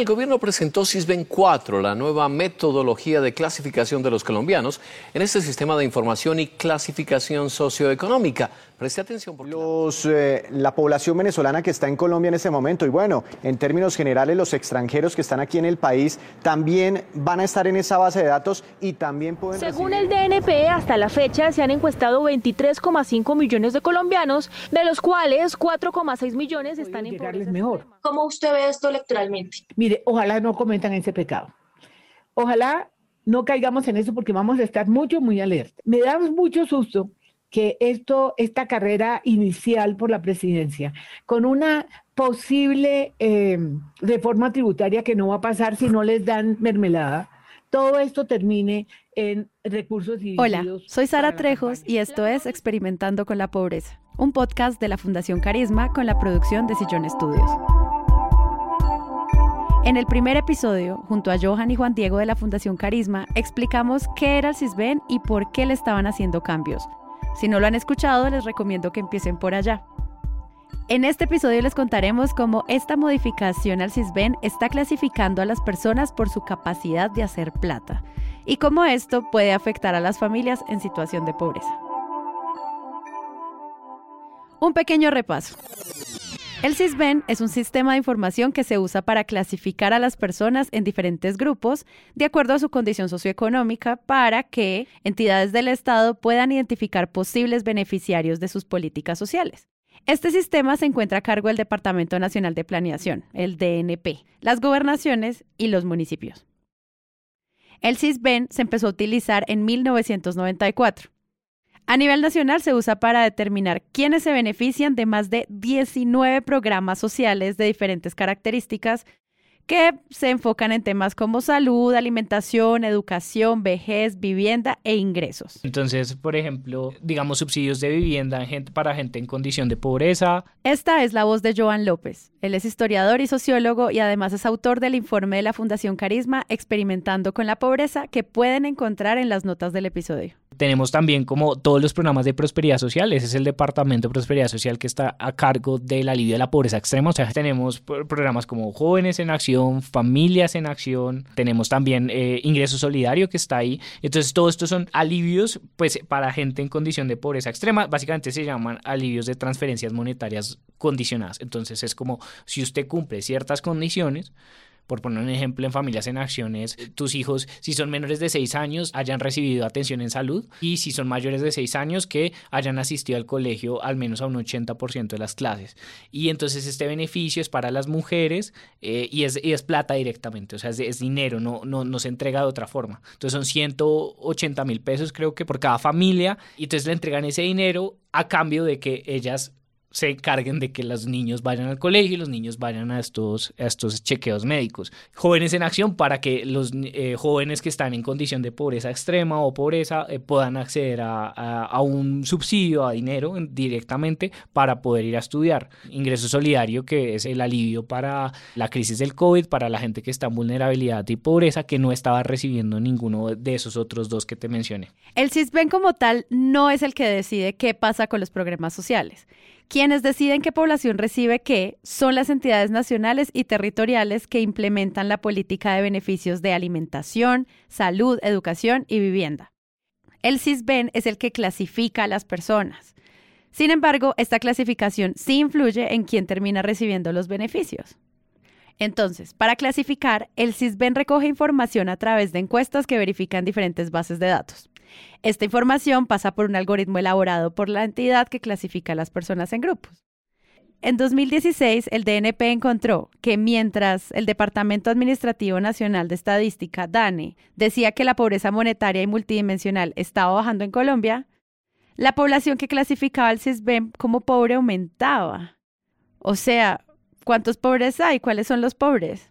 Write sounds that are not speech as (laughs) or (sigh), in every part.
el gobierno presentó CISBEN 4, la nueva metodología de clasificación de los colombianos en este sistema de información y clasificación socioeconómica. Preste atención porque... Los, eh, la población venezolana que está en Colombia en este momento y bueno, en términos generales los extranjeros que están aquí en el país también van a estar en esa base de datos y también pueden... Según el DNP, hasta la fecha se han encuestado 23,5 millones de colombianos, de los cuales 4,6 millones están en mejor. ¿Cómo usted ve esto electoralmente? Mire, ojalá no cometan ese pecado. Ojalá no caigamos en eso porque vamos a estar mucho, muy alerta. Me da mucho susto que esto, esta carrera inicial por la presidencia, con una posible eh, reforma tributaria que no va a pasar si no les dan mermelada, todo esto termine en recursos y Hola, soy Sara Trejos y esto es Experimentando con la Pobreza, un podcast de la Fundación Carisma con la producción de Sillón Estudios. En el primer episodio, junto a Johan y Juan Diego de la Fundación Carisma, explicamos qué era el CISBEN y por qué le estaban haciendo cambios. Si no lo han escuchado, les recomiendo que empiecen por allá. En este episodio les contaremos cómo esta modificación al CISBEN está clasificando a las personas por su capacidad de hacer plata y cómo esto puede afectar a las familias en situación de pobreza. Un pequeño repaso. El CISBEN es un sistema de información que se usa para clasificar a las personas en diferentes grupos de acuerdo a su condición socioeconómica para que entidades del Estado puedan identificar posibles beneficiarios de sus políticas sociales. Este sistema se encuentra a cargo del Departamento Nacional de Planeación, el DNP, las gobernaciones y los municipios. El CISBEN se empezó a utilizar en 1994 a nivel nacional se usa para determinar quiénes se benefician de más de 19 programas sociales de diferentes características que se enfocan en temas como salud, alimentación, educación, vejez, vivienda e ingresos. Entonces, por ejemplo, digamos subsidios de vivienda para gente en condición de pobreza. Esta es la voz de Joan López. Él es historiador y sociólogo y además es autor del informe de la Fundación Carisma Experimentando con la Pobreza que pueden encontrar en las notas del episodio. Tenemos también como todos los programas de prosperidad social, ese es el Departamento de Prosperidad Social que está a cargo del alivio de la pobreza extrema, o sea, tenemos programas como Jóvenes en Acción, Familias en Acción, tenemos también eh, Ingreso Solidario que está ahí, entonces todos estos son alivios pues para gente en condición de pobreza extrema, básicamente se llaman alivios de transferencias monetarias condicionadas, entonces es como si usted cumple ciertas condiciones, por poner un ejemplo, en Familias en Acciones, tus hijos, si son menores de 6 años, hayan recibido atención en salud y si son mayores de 6 años, que hayan asistido al colegio al menos a un 80% de las clases. Y entonces este beneficio es para las mujeres eh, y, es, es, plata directamente, o sea, es, dinero, no, no, no se entrega de otra forma. Entonces son 180 mil pesos creo que por cada familia y entonces le entregan ese dinero a cambio de que ellas se encarguen de que los niños vayan al colegio y los niños vayan a estos, estos chequeos médicos. Jóvenes en acción para que los eh, jóvenes que están en condición de pobreza extrema o pobreza eh, puedan acceder a, a, un subsidio, a dinero directamente para poder ir a estudiar. Ingreso solidario que es el alivio para la crisis del COVID, para la gente que está en vulnerabilidad y pobreza que no estaba recibiendo ninguno de esos otros dos que te mencioné. El CISBEN como tal no es el que decide qué pasa con los programas sociales. Quienes deciden qué población recibe qué son las entidades nacionales y territoriales que implementan la política de beneficios de alimentación, salud, educación y vivienda. El CISBEN es el que clasifica a las personas. Sin embargo, esta clasificación sí influye en quién termina recibiendo los beneficios. Entonces, para clasificar, el CISBEN recoge información a través de encuestas que verifican diferentes bases de datos. Esta información pasa por un algoritmo elaborado por la entidad que clasifica a las personas en grupos. En 2016, el DNP encontró que mientras el Departamento Administrativo Nacional de Estadística, DANE, decía que la pobreza monetaria y multidimensional estaba bajando en Colombia, la población que clasificaba el CISBEN como pobre aumentaba. O sea, ¿cuántos pobres hay? ¿Cuáles son los pobres?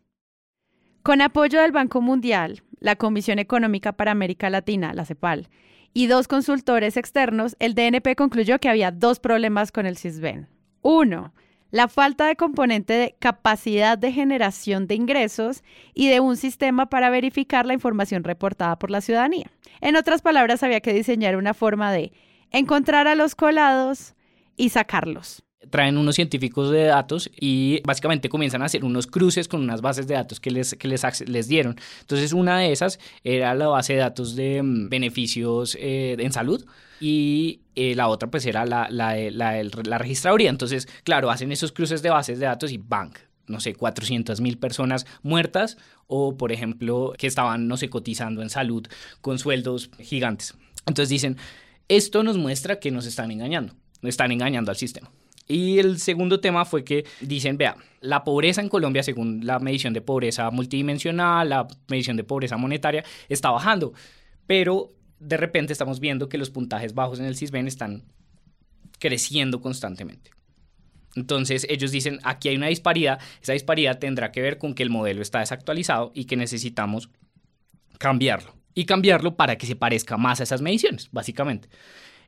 Con apoyo del Banco Mundial, la Comisión Económica para América Latina, la CEPAL, y dos consultores externos, el DNP concluyó que había dos problemas con el CISBEN. Uno, la falta de componente de capacidad de generación de ingresos y de un sistema para verificar la información reportada por la ciudadanía. En otras palabras, había que diseñar una forma de encontrar a los colados y sacarlos. Traen unos científicos de datos y básicamente comienzan a hacer unos cruces con unas bases de datos que les, que les, dieron. Entonces una de esas era la base de datos de mm, beneficios eh, en salud y eh, la otra pues era la, la, la, la, registraduría. Entonces, claro, hacen esos cruces de bases de datos y ¡bang! no sé, 400 mil personas muertas o, por ejemplo, que estaban, no sé, cotizando en salud con sueldos gigantes. Entonces dicen, esto nos muestra que nos están engañando, nos están engañando al sistema. Y el segundo tema fue que dicen, vea, la pobreza en Colombia, según la medición de pobreza multidimensional, la medición de pobreza monetaria, está bajando. Pero de repente estamos viendo que los puntajes bajos en el CISBEN están creciendo constantemente. Entonces ellos dicen, aquí hay una disparidad, esa disparidad tendrá que ver con que el modelo está desactualizado y que necesitamos cambiarlo. Y cambiarlo para que se parezca más a esas mediciones, básicamente.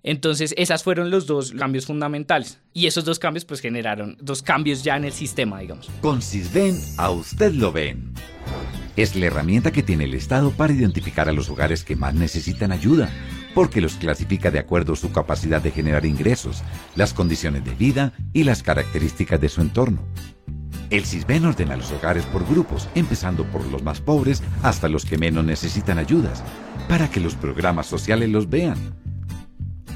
Entonces, esas fueron los dos cambios fundamentales. Y esos dos cambios pues generaron dos cambios ya en el sistema, digamos. Con Sisben, a usted lo ven. Es la herramienta que tiene el Estado para identificar a los hogares que más necesitan ayuda, porque los clasifica de acuerdo a su capacidad de generar ingresos, las condiciones de vida y las características de su entorno. El CISBEN ordena los hogares por grupos, empezando por los más pobres hasta los que menos necesitan ayudas, para que los programas sociales los vean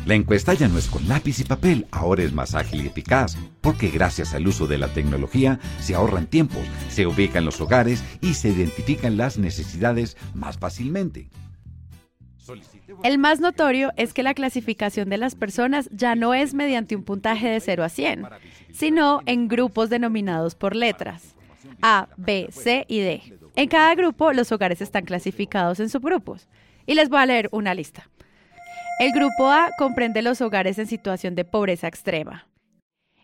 la encuesta ya no es con lápiz y papel, ahora es más ágil y eficaz, porque gracias al uso de la tecnología se ahorran tiempos, se ubican los hogares y se identifican las necesidades más fácilmente. El más notorio es que la clasificación de las personas ya no es mediante un puntaje de 0 a 100, sino en grupos denominados por letras, A, B, C y D. En cada grupo los hogares están clasificados en subgrupos. Y les voy a leer una lista. El grupo A comprende los hogares en situación de pobreza extrema.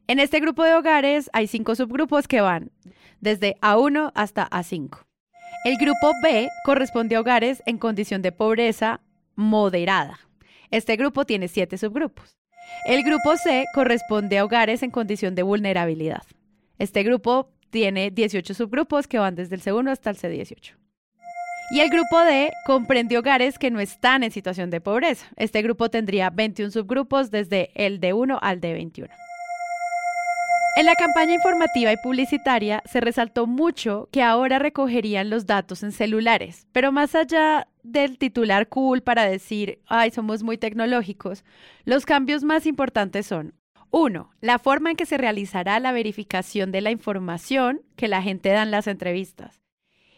En este grupo de hogares hay cinco subgrupos que van desde A1 hasta A5. El grupo B corresponde a hogares en condición de pobreza moderada. Este grupo tiene siete subgrupos. El grupo C corresponde a hogares en condición de vulnerabilidad. Este grupo tiene 18 subgrupos que van desde el C1 hasta el C18. Y el grupo D comprende hogares que no están en situación de pobreza. Este grupo tendría 21 subgrupos desde el D1 al D21. En la campaña informativa y publicitaria se resaltó mucho que ahora recogerían los datos en celulares, pero más allá del titular cool para decir, ay, somos muy tecnológicos, los cambios más importantes son, uno, la forma en que se realizará la verificación de la información que la gente da en las entrevistas.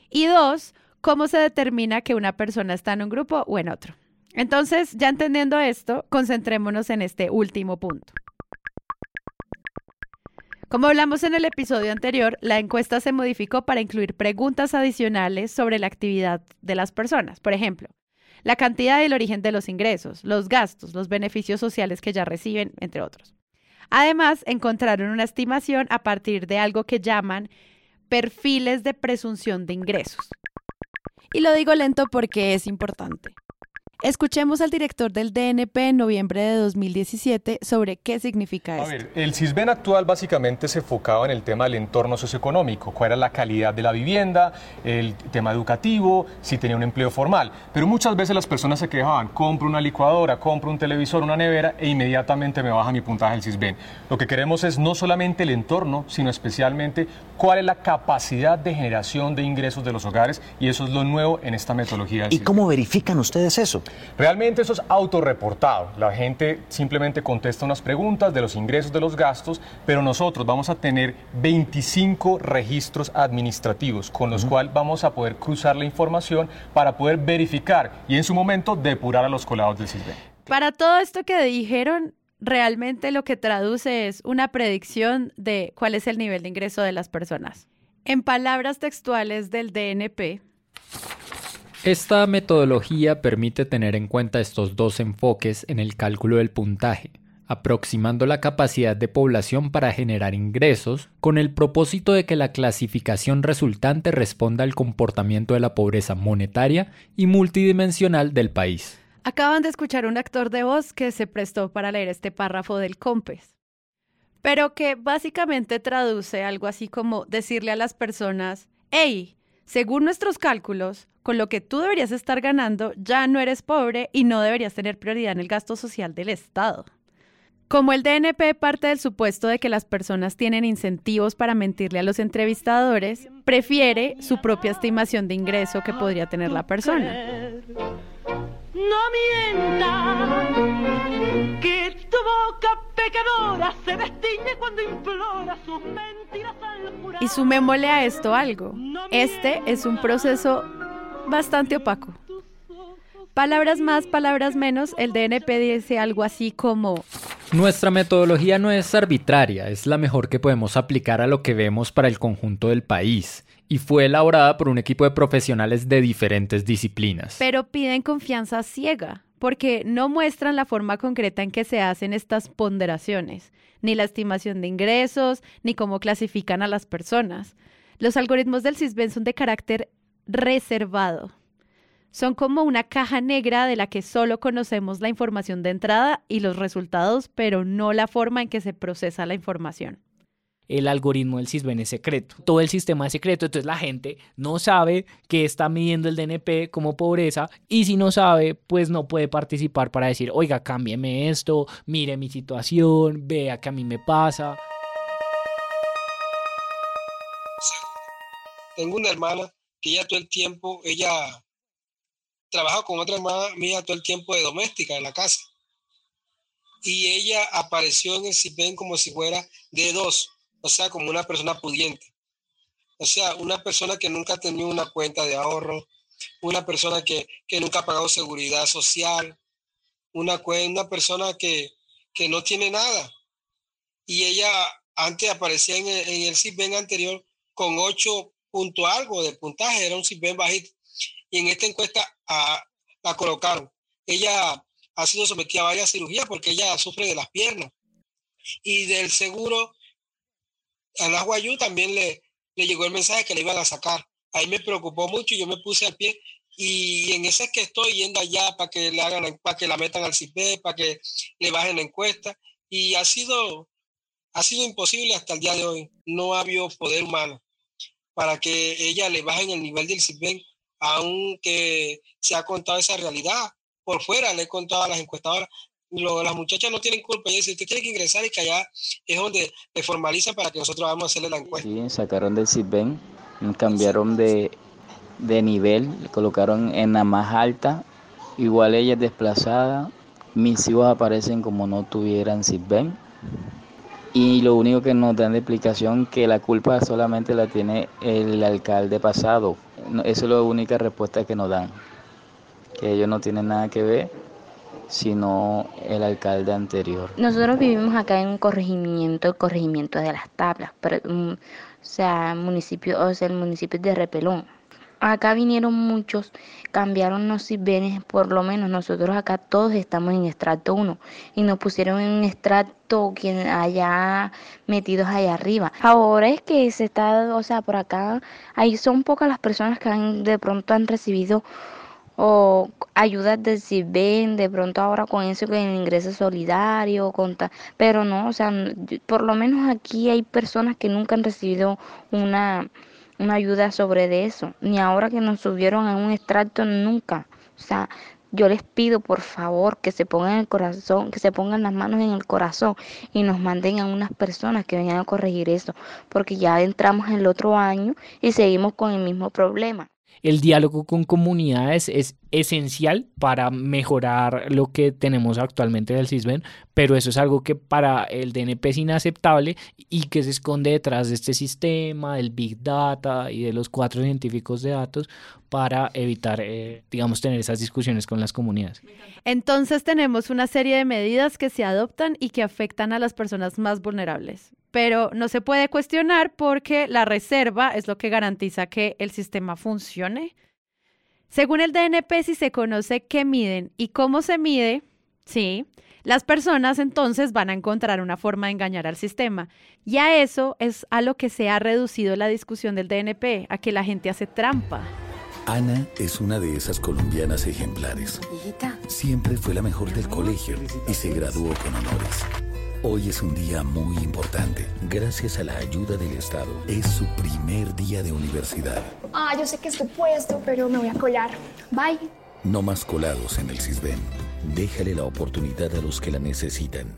Y dos, ¿Cómo se determina que una persona está en un grupo o en otro? Entonces, ya entendiendo esto, concentrémonos en este último punto. Como hablamos en el episodio anterior, la encuesta se modificó para incluir preguntas adicionales sobre la actividad de las personas. Por ejemplo, la cantidad y el origen de los ingresos, los gastos, los beneficios sociales que ya reciben, entre otros. Además, encontraron una estimación a partir de algo que llaman perfiles de presunción de ingresos. Y lo digo lento porque es importante. Escuchemos al director del DNP en noviembre de 2017 sobre qué significa esto. A ver, el CISBEN actual básicamente se enfocaba en el tema del entorno socioeconómico, cuál era la calidad de la vivienda, el tema educativo, si tenía un empleo formal. Pero muchas veces las personas se quejaban, compro una licuadora, compro un televisor, una nevera e inmediatamente me baja mi puntaje del CISBEN. Lo que queremos es no solamente el entorno, sino especialmente cuál es la capacidad de generación de ingresos de los hogares y eso es lo nuevo en esta metodología. ¿Y cómo verifican ustedes eso? Realmente eso es autorreportado. La gente simplemente contesta unas preguntas de los ingresos, de los gastos, pero nosotros vamos a tener 25 registros administrativos con los cuales vamos a poder cruzar la información para poder verificar y en su momento depurar a los colados del CISBEN. Para todo esto que dijeron, realmente lo que traduce es una predicción de cuál es el nivel de ingreso de las personas. En palabras textuales del DNP, esta metodología permite tener en cuenta estos dos enfoques en el cálculo del puntaje, aproximando la capacidad de población para generar ingresos con el propósito de que la clasificación resultante responda al comportamiento de la pobreza monetaria y multidimensional del país. Acaban de escuchar un actor de voz que se prestó para leer este párrafo del COMPES, pero que básicamente traduce algo así como decirle a las personas, hey, según nuestros cálculos, con lo que tú deberías estar ganando, ya no eres pobre y no deberías tener prioridad en el gasto social del Estado. Como el DNP parte del supuesto de que las personas tienen incentivos para mentirle a los entrevistadores, prefiere su propia estimación de ingreso que podría tener la persona. No mienta, que tu boca pecadora se destiñe cuando implora sus mentiras al Y sumémosle a esto algo. Este es un proceso bastante opaco. Palabras más, palabras menos, el DNP dice algo así como... Nuestra metodología no es arbitraria, es la mejor que podemos aplicar a lo que vemos para el conjunto del país y fue elaborada por un equipo de profesionales de diferentes disciplinas. Pero piden confianza ciega, porque no muestran la forma concreta en que se hacen estas ponderaciones, ni la estimación de ingresos, ni cómo clasifican a las personas. Los algoritmos del CISBEN son de carácter reservado son como una caja negra de la que solo conocemos la información de entrada y los resultados, pero no la forma en que se procesa la información. El algoritmo del CISBEN es secreto, todo el sistema es secreto, entonces la gente no sabe que está midiendo el DNP como pobreza y si no sabe, pues no puede participar para decir, oiga, cámbieme esto, mire mi situación, vea que a mí me pasa. Tengo una hermana que ya todo el tiempo, ella trabaja con otra hermana mía todo el tiempo de doméstica en la casa. Y ella apareció en el CIPEN como si fuera de dos, o sea, como una persona pudiente. O sea, una persona que nunca ha tenido una cuenta de ahorro, una persona que, nunca ha pagado seguridad social, una, una persona que, no tiene nada. Y ella antes aparecía en el, en el CIPEN anterior con ocho punto algo de puntaje, era un CIPEN bajito y en esta encuesta a, la colocaron. Ella ha sido sometida a varias cirugías porque ella sufre de las piernas. Y del seguro, a la Guayú también le, le llegó el mensaje que le iban a sacar. Ahí me preocupó mucho y yo me puse al pie. Y en ese es que estoy yendo allá para que le hagan, para que la metan al CIPE, para que le bajen la encuesta. Y ha sido, ha sido imposible hasta el día de hoy. No ha habido poder humano para que ella le bajen el nivel del CIPE aunque se ha contado esa realidad. Por fuera le he contado a las encuestadoras, las muchachas no tienen culpa, y dicen, usted tiene que ingresar y que allá es donde le formaliza para que nosotros vamos a hacerle la encuesta. Sí, sacaron del CISBEN, cambiaron de, de nivel, le colocaron en la más alta, igual ella es desplazada, mis hijos aparecen como no tuvieran CISBEN y lo único que nos dan de explicación que la culpa solamente la tiene el alcalde pasado. Eso es la única respuesta que nos dan, que ellos no tienen nada que ver, sino el alcalde anterior. Nosotros vivimos acá en un corregimiento, el corregimiento de las tablas, pero, mm, o sea, municipio, el municipio de Repelón. Acá vinieron muchos, cambiaron los CIBENES, por lo menos nosotros acá todos estamos en estrato 1 y nos pusieron en un estrato quien allá metidos allá arriba. Ahora es que se está, o sea, por acá, ahí son pocas las personas que han, de pronto han recibido o ayudas del CIBEN, de pronto ahora con eso con el ingreso solidario, con pero no, o sea, por lo menos aquí hay personas que nunca han recibido una una ayuda sobre de eso, ni ahora que nos subieron a un extracto nunca. O sea, yo les pido por favor que se pongan el corazón, que se pongan las manos en el corazón y nos manden a unas personas que vengan a corregir eso, porque ya entramos el otro año y seguimos con el mismo problema. El diálogo con comunidades es esencial para mejorar lo que tenemos actualmente del CISBEN, pero eso es algo que para el DNP es inaceptable y que se esconde detrás de este sistema, del Big Data y de los cuatro científicos de datos para evitar, eh, digamos, tener esas discusiones con las comunidades. Entonces tenemos una serie de medidas que se adoptan y que afectan a las personas más vulnerables pero no se puede cuestionar porque la reserva es lo que garantiza que el sistema funcione. Según el DNP, si se conoce qué miden y cómo se mide, sí, las personas entonces van a encontrar una forma de engañar al sistema. Y a eso es a lo que se ha reducido la discusión del DNP, a que la gente hace trampa. Ana es una de esas colombianas ejemplares. Siempre fue la mejor del colegio y se graduó con honores. Hoy es un día muy importante. Gracias a la ayuda del Estado, es su primer día de universidad. Ah, yo sé que es tu puesto, pero me voy a colar. Bye. No más colados en el CISBEN. Déjale la oportunidad a los que la necesitan.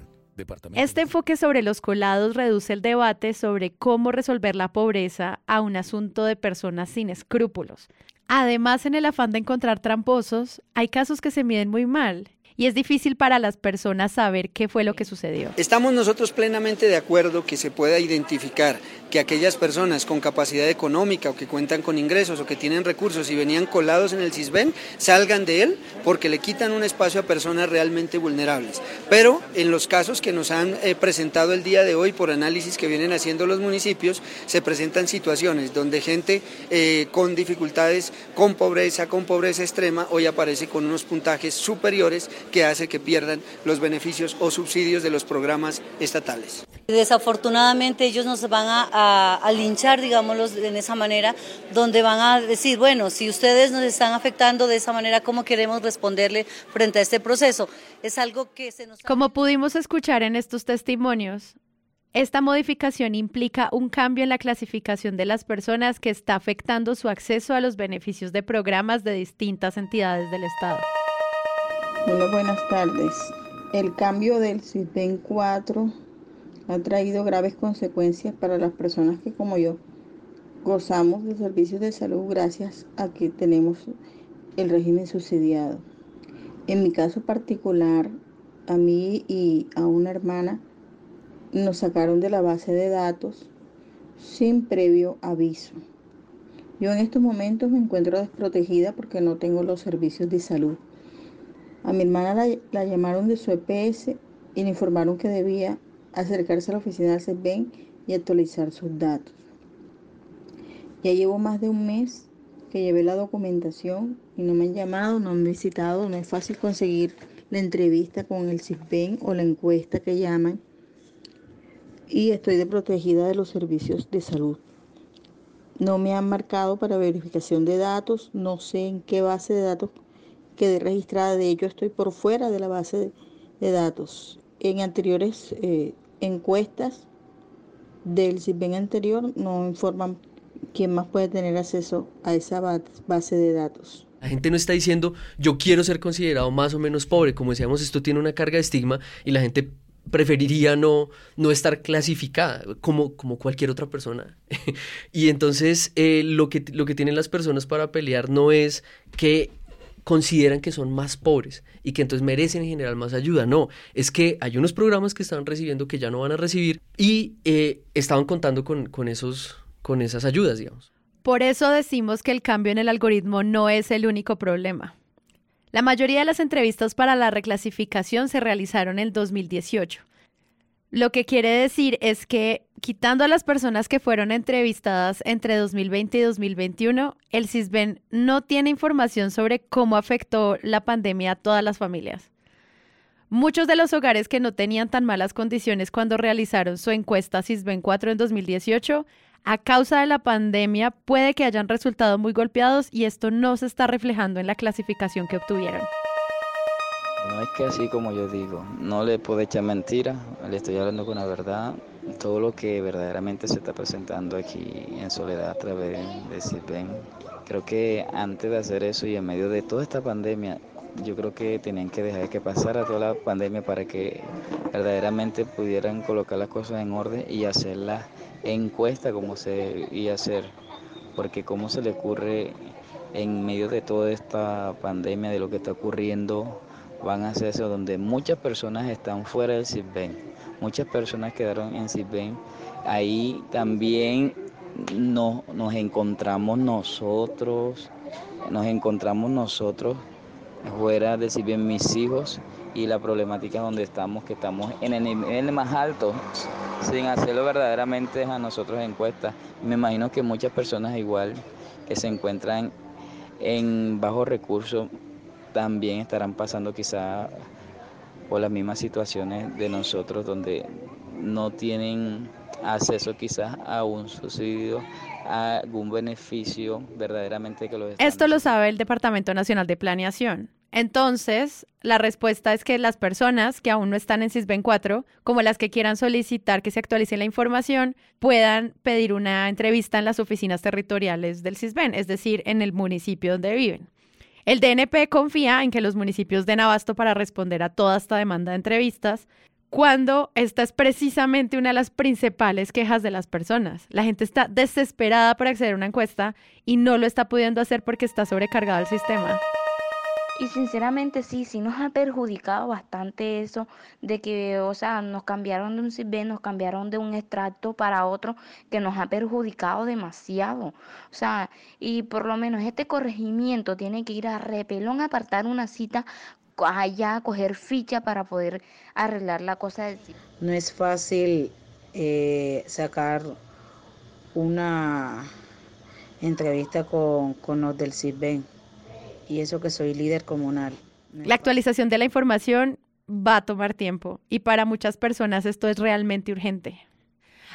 Este enfoque sobre los colados reduce el debate sobre cómo resolver la pobreza a un asunto de personas sin escrúpulos. Además, en el afán de encontrar tramposos, hay casos que se miden muy mal y es difícil para las personas saber qué fue lo que sucedió. Estamos nosotros plenamente de acuerdo que se pueda identificar que aquellas personas con capacidad económica o que cuentan con ingresos o que tienen recursos y venían colados en el CISBEN salgan de él porque le quitan un espacio a personas realmente vulnerables. Pero en los casos que nos han eh, presentado el día de hoy por análisis que vienen haciendo los municipios, se presentan situaciones donde gente eh, con dificultades, con pobreza, con pobreza extrema, hoy aparece con unos puntajes superiores que hace que pierdan los beneficios o subsidios de los programas estatales. Desafortunadamente ellos nos van a, linchar, digámoslo en esa manera, donde van a decir, bueno, si ustedes nos están afectando de esa manera, ¿cómo queremos responderle frente a este proceso? Es algo que se nos... Como pudimos escuchar en estos testimonios, esta modificación implica un cambio en la clasificación de las personas que está afectando su acceso a los beneficios de programas de distintas entidades del Estado. Hola, buenas tardes. El cambio del CISBEN 4 ha traído graves consecuencias para las personas que como yo gozamos de servicios de salud gracias a que tenemos el régimen subsidiado. En mi caso particular, a mí y a una hermana nos sacaron de la base de datos sin previo aviso. Yo en estos momentos me encuentro desprotegida porque no tengo los servicios de salud. A mi hermana la, llamaron de su EPS y le informaron que debía acercarse a la oficina del CEBEN y actualizar sus datos. Ya llevo más de un mes que llevé la documentación y no me han llamado, no han visitado, no es fácil conseguir la entrevista con el CISBEN o la encuesta que llaman y estoy desprotegida de los servicios de salud. No me han marcado para verificación de datos, no sé en qué base de datos quedé registrada, de ello estoy por fuera de la base de, datos. En anteriores eh, encuestas del CIPEN anterior no informan quién más puede tener acceso a esa base de datos. La gente no está diciendo yo quiero ser considerado más o menos pobre, como decíamos, esto tiene una carga de estigma y la gente preferiría no, no estar clasificada como, como cualquier otra persona. (laughs) y entonces eh, lo, que, lo que tienen las personas para pelear no es que consideran que son más pobres y que entonces merecen en general más ayuda. No, es que hay unos programas que están recibiendo que ya no van a recibir y eh, estaban contando con, con, esos, con esas ayudas, digamos. Por eso decimos que el cambio en el algoritmo no es el único problema. La mayoría de las entrevistas para la reclasificación se realizaron en 2018 lo que quiere decir es que quitando a las personas que fueron entrevistadas entre 2020 y 2021, el CISBEN no tiene información sobre cómo afectó la pandemia a todas las familias. Muchos de los hogares que no tenían tan malas condiciones cuando realizaron su encuesta CISBEN 4 en 2018, a causa de la pandemia puede que hayan resultado muy golpeados y esto no se está reflejando en la clasificación que obtuvieron. No es que así como yo digo, no le puedo echar mentira, le estoy hablando con la verdad, todo lo que verdaderamente se está presentando aquí en Soledad a través de CIPEN. Creo que antes de hacer eso y en medio de toda esta pandemia, yo creo que tenían que dejar que pasara toda la pandemia para que verdaderamente pudieran colocar las cosas en orden y hacer la encuesta como se iba a hacer. Porque cómo se le ocurre en medio de toda esta pandemia, de lo que está ocurriendo van a hacer eso, donde muchas personas están fuera del CISBEN, muchas personas quedaron en CISBEN. Ahí también nos, nos encontramos nosotros, nos encontramos nosotros fuera del CISBEN, mis hijos, y la problemática donde estamos, que estamos en el nivel más alto, sin hacerlo verdaderamente a nosotros encuestas. Me imagino que muchas personas igual que se encuentran en bajos recursos también estarán pasando quizá por las mismas situaciones de nosotros donde no tienen acceso quizás a un subsidio, a algún beneficio verdaderamente que los Esto lo sabe el Departamento Nacional de Planeación. Entonces, la respuesta es que las personas que aún no están en CISBEN 4, como las que quieran solicitar que se actualice la información, puedan pedir una entrevista en las oficinas territoriales del CISBEN, es decir, en el municipio donde viven. El DNP confía en que los municipios den abasto para responder a toda esta demanda de entrevistas, cuando esta es precisamente una de las principales quejas de las personas. La gente está desesperada por acceder a una encuesta y no lo está pudiendo hacer porque está sobrecargado el sistema. Y sinceramente sí, sí nos ha perjudicado bastante eso de que, o sea, nos cambiaron de un CISBEN, nos cambiaron de un extracto para otro, que nos ha perjudicado demasiado. O sea, y por lo menos este corregimiento tiene que ir a repelón a apartar una cita allá, a coger ficha para poder arreglar la cosa del CISBEN. No es fácil eh, sacar una entrevista con, con los del CISBEN y eso que soy líder comunal. La actualización de la información va a tomar tiempo y para muchas personas esto es realmente urgente.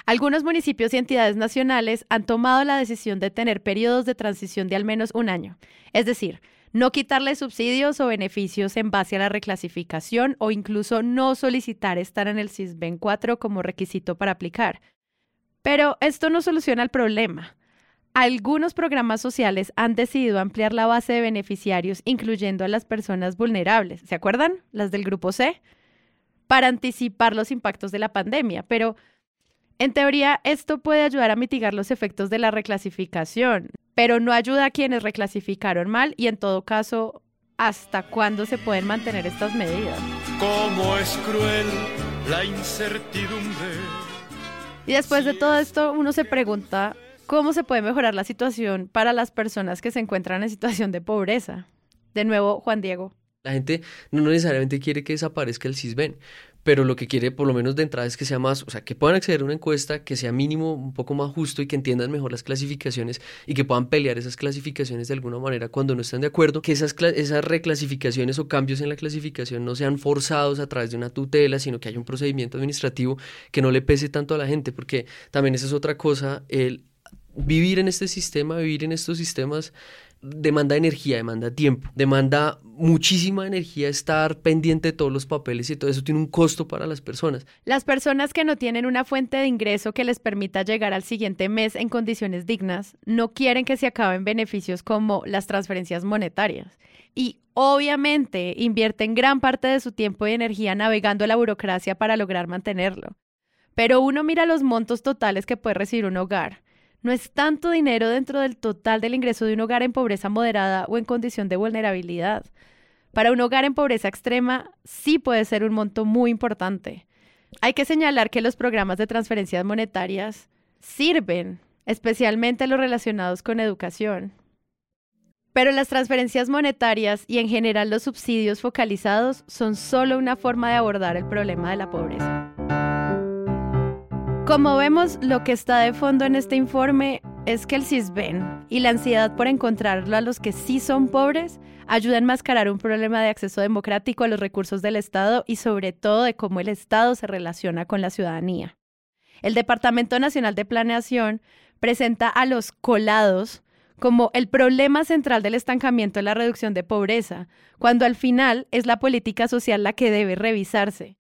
Algunos municipios y entidades nacionales han tomado la decisión de tener periodos de transición de al menos un año, es decir, no quitarle subsidios o beneficios en base a la reclasificación o incluso no solicitar estar en el CISBEN 4 como requisito para aplicar. Pero esto no soluciona el problema. Algunos programas sociales han decidido ampliar la base de beneficiarios, incluyendo a las personas vulnerables. ¿Se acuerdan? Las del grupo C, para anticipar los impactos de la pandemia. Pero, en teoría, esto puede ayudar a mitigar los efectos de la reclasificación, pero no ayuda a quienes reclasificaron mal y, en todo caso, ¿hasta cuándo se pueden mantener estas medidas? Cómo es cruel la incertidumbre. Y después de todo esto, uno se pregunta, ¿Cómo se puede mejorar la situación para las personas que se encuentran en situación de pobreza? De nuevo, Juan Diego. La gente no necesariamente quiere que desaparezca el CISBEN, pero lo que quiere por lo menos de entrada es que sea más, o sea, que puedan acceder a una encuesta que sea mínimo, un poco más justo y que entiendan mejor las clasificaciones y que puedan pelear esas clasificaciones de alguna manera cuando no estén de acuerdo, que esas, esas reclasificaciones o cambios en la clasificación no sean forzados a través de una tutela, sino que haya un procedimiento administrativo que no le pese tanto a la gente, porque también esa es otra cosa, el vivir en este sistema, vivir en estos sistemas demanda energía, demanda tiempo, demanda muchísima energía estar pendiente de todos los papeles y todo eso tiene un costo para las personas. Las personas que no tienen una fuente de ingreso que les permita llegar al siguiente mes en condiciones dignas no quieren que se acaben beneficios como las transferencias monetarias y obviamente invierten gran parte de su tiempo y energía navegando la burocracia para lograr mantenerlo. Pero uno mira los montos totales que puede recibir un hogar no es tanto dinero dentro del total del ingreso de un hogar en pobreza moderada o en condición de vulnerabilidad. Para un hogar en pobreza extrema sí puede ser un monto muy importante. Hay que señalar que los programas de transferencias monetarias sirven, especialmente los relacionados con educación. Pero las transferencias monetarias y en general los subsidios focalizados son solo una forma de abordar el problema de la pobreza. Como vemos, lo que está de fondo en este informe es que el CISBEN y la ansiedad por encontrarlo a los que sí son pobres ayuda a enmascarar un problema de acceso democrático a los recursos del Estado y sobre todo de cómo el Estado se relaciona con la ciudadanía. El Departamento Nacional de Planeación presenta a los colados como el problema central del estancamiento en la reducción de pobreza, cuando al final es la política social la que debe revisarse.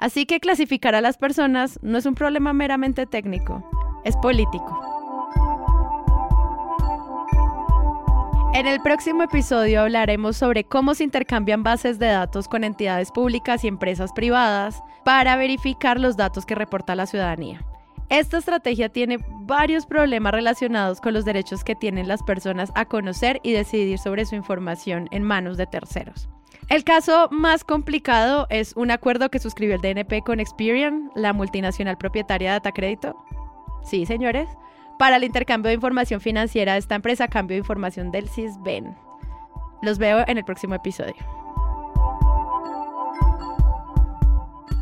Así que clasificar a las personas no es un problema meramente técnico, es político. En el próximo episodio hablaremos sobre cómo se intercambian bases de datos con entidades públicas y empresas privadas para verificar los datos que reporta la ciudadanía. Esta estrategia tiene varios problemas relacionados con los derechos que tienen las personas a conocer y decidir sobre su información en manos de terceros. El caso más complicado es un acuerdo que suscribió el DNP con Experian, la multinacional propietaria de Datacrédito. Sí, señores, para el intercambio de información financiera de esta empresa, cambio de información del CISBEN. Los veo en el próximo episodio.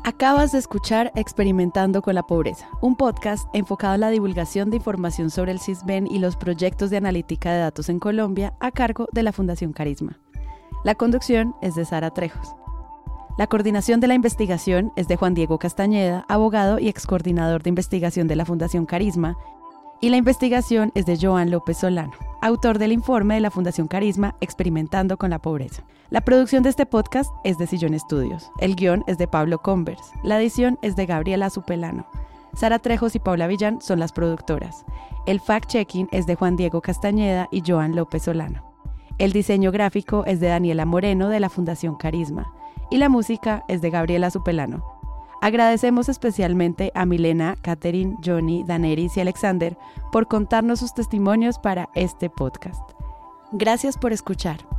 Acabas de escuchar Experimentando con la Pobreza, un podcast enfocado en la divulgación de información sobre el CISBEN y los proyectos de analítica de datos en Colombia a cargo de la Fundación Carisma. La conducción es de Sara Trejos. La coordinación de la investigación es de Juan Diego Castañeda, abogado y excoordinador de investigación de la Fundación Carisma, y la investigación es de Joan López Solano, autor del informe de la Fundación Carisma Experimentando con la Pobreza. La producción de este podcast es de Sillón Estudios. El guion es de Pablo Convers. La edición es de Gabriela Supelano. Sara Trejos y Paula Villán son las productoras. El fact-checking es de Juan Diego Castañeda y Joan López Solano. El diseño gráfico es de Daniela Moreno de la Fundación Carisma y la música es de Gabriela Supelano. Agradecemos especialmente a Milena, Catherine, Johnny, Daneris y Alexander por contarnos sus testimonios para este podcast. Gracias por escuchar.